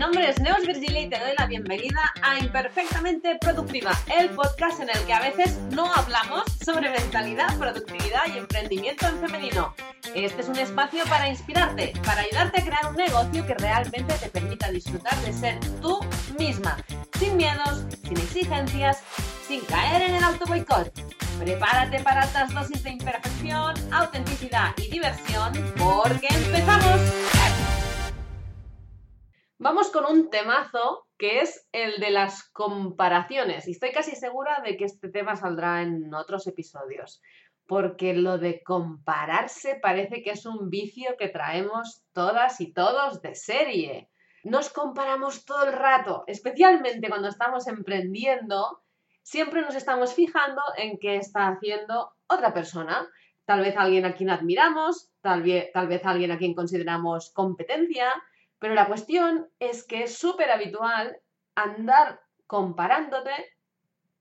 nombre es Neos Virgilia y te doy la bienvenida a Imperfectamente Productiva, el podcast en el que a veces no hablamos sobre mentalidad, productividad y emprendimiento en femenino. Este es un espacio para inspirarte, para ayudarte a crear un negocio que realmente te permita disfrutar de ser tú misma, sin miedos, sin exigencias, sin caer en el auto boicot. Prepárate para altas dosis de imperfección, autenticidad y diversión, porque empezamos. Vamos con un temazo que es el de las comparaciones. Y estoy casi segura de que este tema saldrá en otros episodios. Porque lo de compararse parece que es un vicio que traemos todas y todos de serie. Nos comparamos todo el rato, especialmente cuando estamos emprendiendo. Siempre nos estamos fijando en qué está haciendo otra persona. Tal vez alguien a quien admiramos, tal vez, tal vez alguien a quien consideramos competencia pero la cuestión es que es súper habitual andar comparándote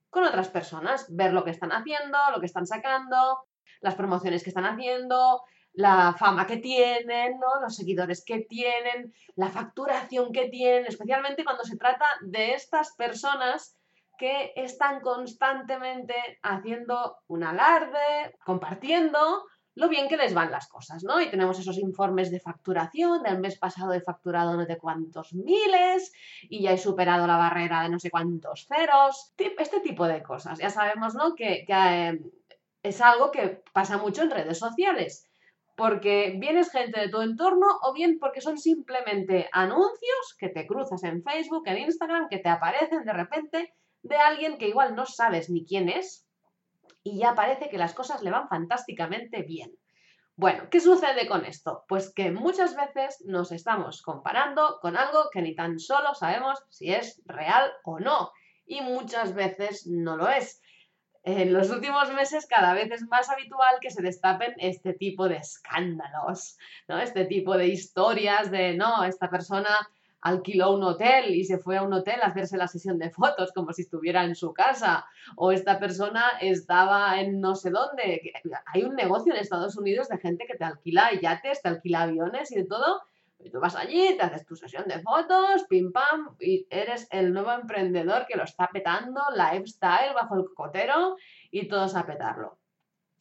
con otras personas, ver lo que están haciendo, lo que están sacando, las promociones que están haciendo, la fama que tienen, los seguidores que tienen, la facturación que tienen, especialmente cuando se trata de estas personas que están constantemente haciendo un alarde, compartiendo lo bien que les van las cosas, ¿no? Y tenemos esos informes de facturación, del mes pasado he facturado no sé cuántos miles y ya he superado la barrera de no sé cuántos ceros, este tipo de cosas. Ya sabemos, ¿no? Que, eh, es algo que pasa mucho en redes sociales porque bien es gente de tu entorno o bien porque son simplemente anuncios que te cruzas en Facebook, en Instagram, que te aparecen de repente de alguien que igual no sabes ni quién es, y ya parece que las cosas le van fantásticamente bien. Bueno, ¿qué sucede con esto? Pues que muchas veces nos estamos comparando con algo que ni tan solo sabemos si es real o no. Y muchas veces no lo es. En los últimos meses cada vez es más habitual que se destapen este tipo de escándalos, ¿no? Este tipo de historias de, no, esta persona alquiló un hotel y se fue a un hotel a hacerse la sesión de fotos como si estuviera en su casa, o esta persona estaba en no sé dónde. Hay un negocio en Estados Unidos de gente que te alquila yates, te alquila aviones y de todo. Y tú vas allí, te haces tu sesión de fotos, pim pam, y eres el nuevo emprendedor que lo está petando, lifestyle bajo el cocotero y todos a petarlo.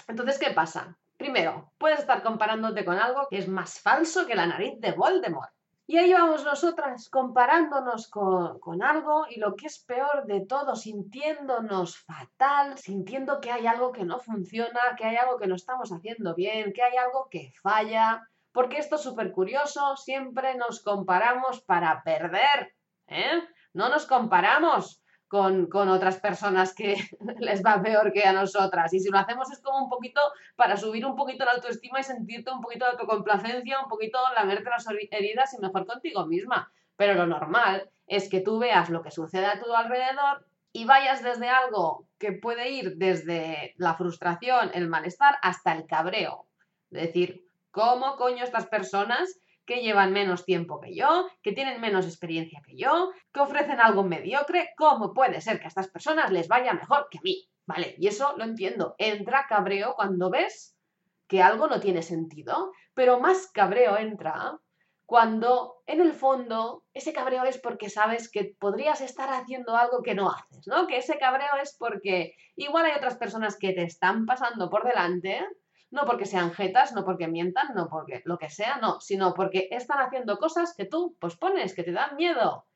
Entonces, ¿qué pasa? Primero, puedes estar comparándote con algo que es más falso que la nariz de Voldemort. Y ahí vamos nosotras comparándonos con, algo y lo que es peor de todo, sintiéndonos fatal, sintiendo que hay algo que no funciona, que hay algo que no estamos haciendo bien, que hay algo que falla. Porque esto es súper curioso, siempre nos comparamos para perder. ¿eh? No nos comparamos con, otras personas que les va peor que a nosotras. Y si lo hacemos es como un poquito para subir un poquito la autoestima y sentirte un poquito de autocomplacencia, un poquito lamerte las heridas y mejor contigo misma. Pero lo normal es que tú veas lo que sucede a tu alrededor y vayas desde algo que puede ir desde la frustración, el malestar, hasta el cabreo. Es decir, ¿cómo coño estas personas que llevan menos tiempo que yo, que tienen menos experiencia que yo, que ofrecen algo mediocre, ¿cómo puede ser que a estas personas les vaya mejor que a mí? Vale, y eso lo entiendo. Entra cabreo cuando ves que algo no tiene sentido, pero más cabreo entra cuando en el fondo ese cabreo es porque sabes que podrías estar haciendo algo que no haces, ¿no? Que ese cabreo es porque igual hay otras personas que te están pasando por delante no porque sean jetas, no porque mientan, no porque lo que sea, no, sino porque están haciendo cosas que tú pospones, que te dan miedo,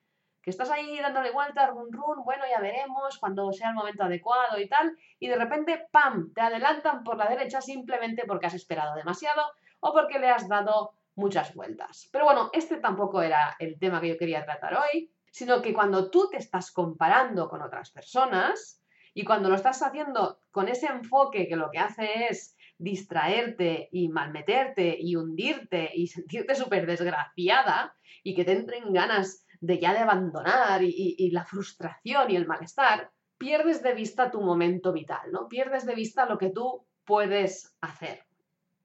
que estás ahí dándole vuelta, run run, bueno, ya veremos cuando sea el momento adecuado y tal, y de repente, ¡pam!, te adelantan por la derecha simplemente porque has esperado demasiado o porque le has dado muchas vueltas. Pero bueno, este tampoco era el tema que yo quería tratar hoy, sino que cuando tú te estás comparando con otras personas y cuando lo estás haciendo con ese enfoque que lo que hace es distraerte y malmeterte y hundirte y sentirte súper desgraciada y que te entren ganas de ya de abandonar y, y, la frustración y el malestar, pierdes de vista tu momento vital, ¿no? Pierdes de vista lo que tú puedes hacer.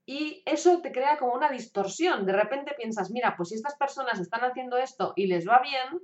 Y eso te crea como una distorsión. De repente piensas, mira, pues si estas personas están haciendo esto y les va bien,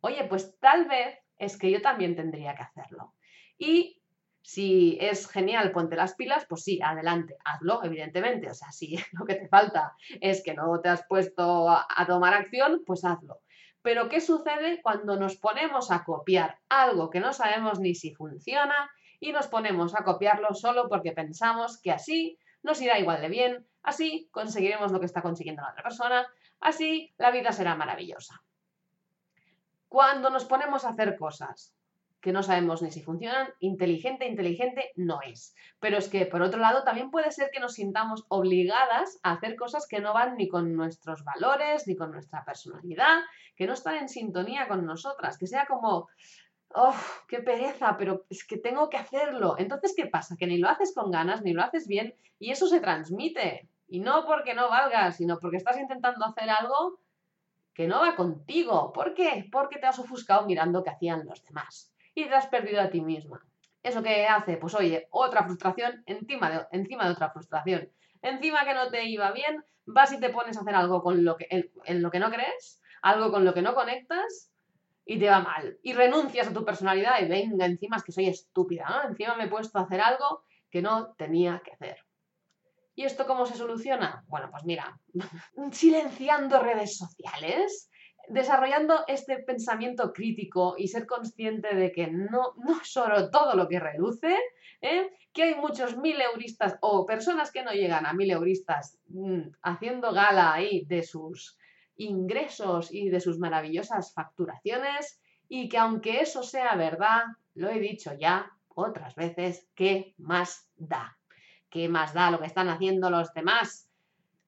oye, pues tal vez es que yo también tendría que hacerlo. Y si es genial, ponte las pilas, pues sí, adelante, hazlo, evidentemente. O sea, si lo que te falta es que no te has puesto a, tomar acción, pues hazlo. Pero ¿qué sucede cuando nos ponemos a copiar algo que no sabemos ni si funciona y nos ponemos a copiarlo solo porque pensamos que así nos irá igual de bien, así conseguiremos lo que está consiguiendo la otra persona, así la vida será maravillosa? Cuando nos ponemos a hacer cosas que no sabemos ni si funcionan, inteligente, inteligente no es. Pero es que, por otro lado, también puede ser que nos sintamos obligadas a hacer cosas que no van ni con nuestros valores, ni con nuestra personalidad, que no están en sintonía con nosotras, que sea como, ¡oh, qué pereza! Pero es que tengo que hacerlo. Entonces, ¿qué pasa? Que ni lo haces con ganas, ni lo haces bien, y eso se transmite. Y no porque no valga, sino porque estás intentando hacer algo que no va contigo. ¿Por qué? Porque te has ofuscado mirando qué hacían los demás y te has perdido a ti misma. ¿Eso qué hace? Pues oye, otra frustración encima de, encima de otra frustración. Encima que no te iba bien, vas y te pones a hacer algo con lo que, en, lo que no crees, algo con lo que no conectas y te va mal. Y renuncias a tu personalidad y venga, encima es que soy estúpida, ¿no? Encima me he puesto a hacer algo que no tenía que hacer. ¿Y esto cómo se soluciona? Bueno, pues mira, silenciando redes sociales, desarrollando este pensamiento crítico y ser consciente de que no, no es oro todo lo que reluce, ¿eh? que hay muchos mil euristas o personas que no llegan a mil euristas mm, haciendo gala ahí de sus ingresos y de sus maravillosas facturaciones y que aunque eso sea verdad, lo he dicho ya otras veces, ¿qué más da? ¿Qué más da lo que están haciendo los demás?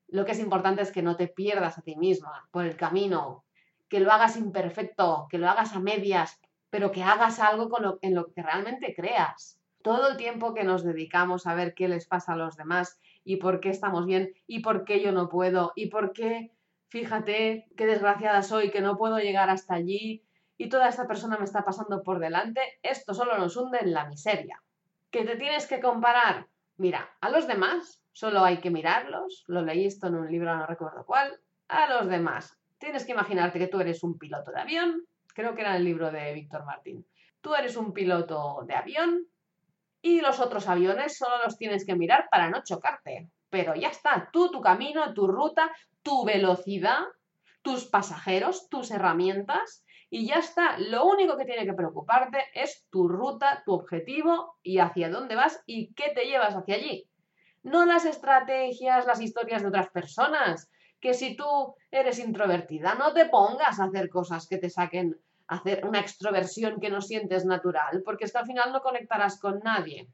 Lo que es importante es que no te pierdas a ti misma por el camino, que lo hagas imperfecto, que lo hagas a medias, pero que hagas algo en lo que realmente creas. Todo el tiempo que nos dedicamos a ver qué les pasa a los demás y por qué estamos bien y por qué yo no puedo y por qué, fíjate, qué desgraciada soy, que no puedo llegar hasta allí y toda esta persona me está pasando por delante, esto solo nos hunde en la miseria. ¿Que te tienes que comparar? Mira, a los demás solo hay que mirarlos, lo leí esto en un libro, no recuerdo cuál, a los demás Tienes que imaginarte que tú eres un piloto de avión, creo que era el libro de Víctor Martín. Tú eres un piloto de avión y los otros aviones solo los tienes que mirar para no chocarte. Pero ya está, tú, tu camino, tu ruta, tu velocidad, tus pasajeros, tus herramientas y ya está. Lo único que tiene que preocuparte es tu ruta, tu objetivo y hacia dónde vas y qué te llevas hacia allí. No las estrategias, las historias de otras personas, que si tú eres introvertida, no te pongas a hacer cosas que te saquen hacer una extroversión que no sientes natural, porque es que al final no conectarás con nadie.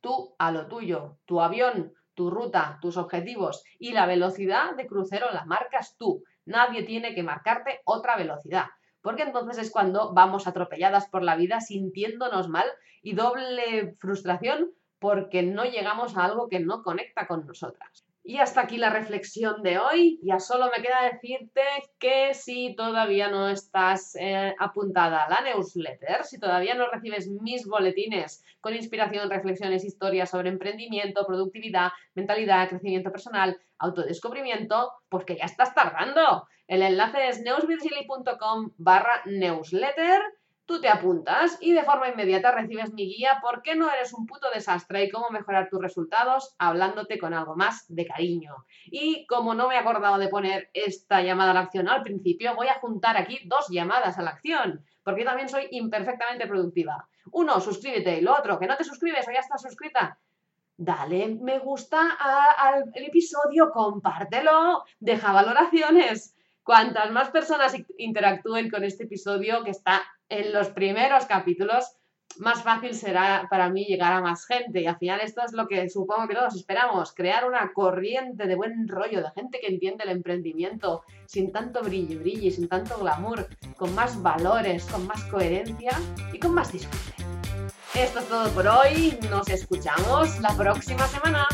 Tú a lo tuyo, tu avión, tu ruta, tus objetivos y la velocidad de crucero la marcas tú. Nadie tiene que marcarte otra velocidad, porque entonces es cuando vamos atropelladas por la vida sintiéndonos mal y doble frustración porque no llegamos a algo que no conecta con nosotras. Y hasta aquí la reflexión de hoy. Ya solo me queda decirte que si todavía no estás eh, apuntada a la newsletter, si todavía no recibes mis boletines con inspiración, reflexiones, historias sobre emprendimiento, productividad, mentalidad, crecimiento personal, autodescubrimiento, pues que ya estás tardando. El enlace es newsvirgili.com barra newsletter Tú te apuntas y de forma inmediata recibes mi guía ¿Por qué no eres un puto desastre? y cómo mejorar tus resultados hablándote con algo más de cariño. Y como no me he acordado de poner esta llamada a la acción al principio, voy a juntar aquí dos llamadas a la acción, porque yo también soy imperfectamente productiva. Uno, suscríbete y lo otro, que no te suscribes o ya estás suscrita. Dale me gusta al episodio, compártelo, deja valoraciones. Cuantas más personas interactúen con este episodio, que está en los primeros capítulos, más fácil será para mí llegar a más gente. Y al final esto es lo que supongo que todos esperamos, crear una corriente de buen rollo, de gente que entiende el emprendimiento, sin tanto brillo, brillo, sin tanto glamour, con más valores, con más coherencia y con más disfrute. Esto es todo por hoy, nos escuchamos la próxima semana.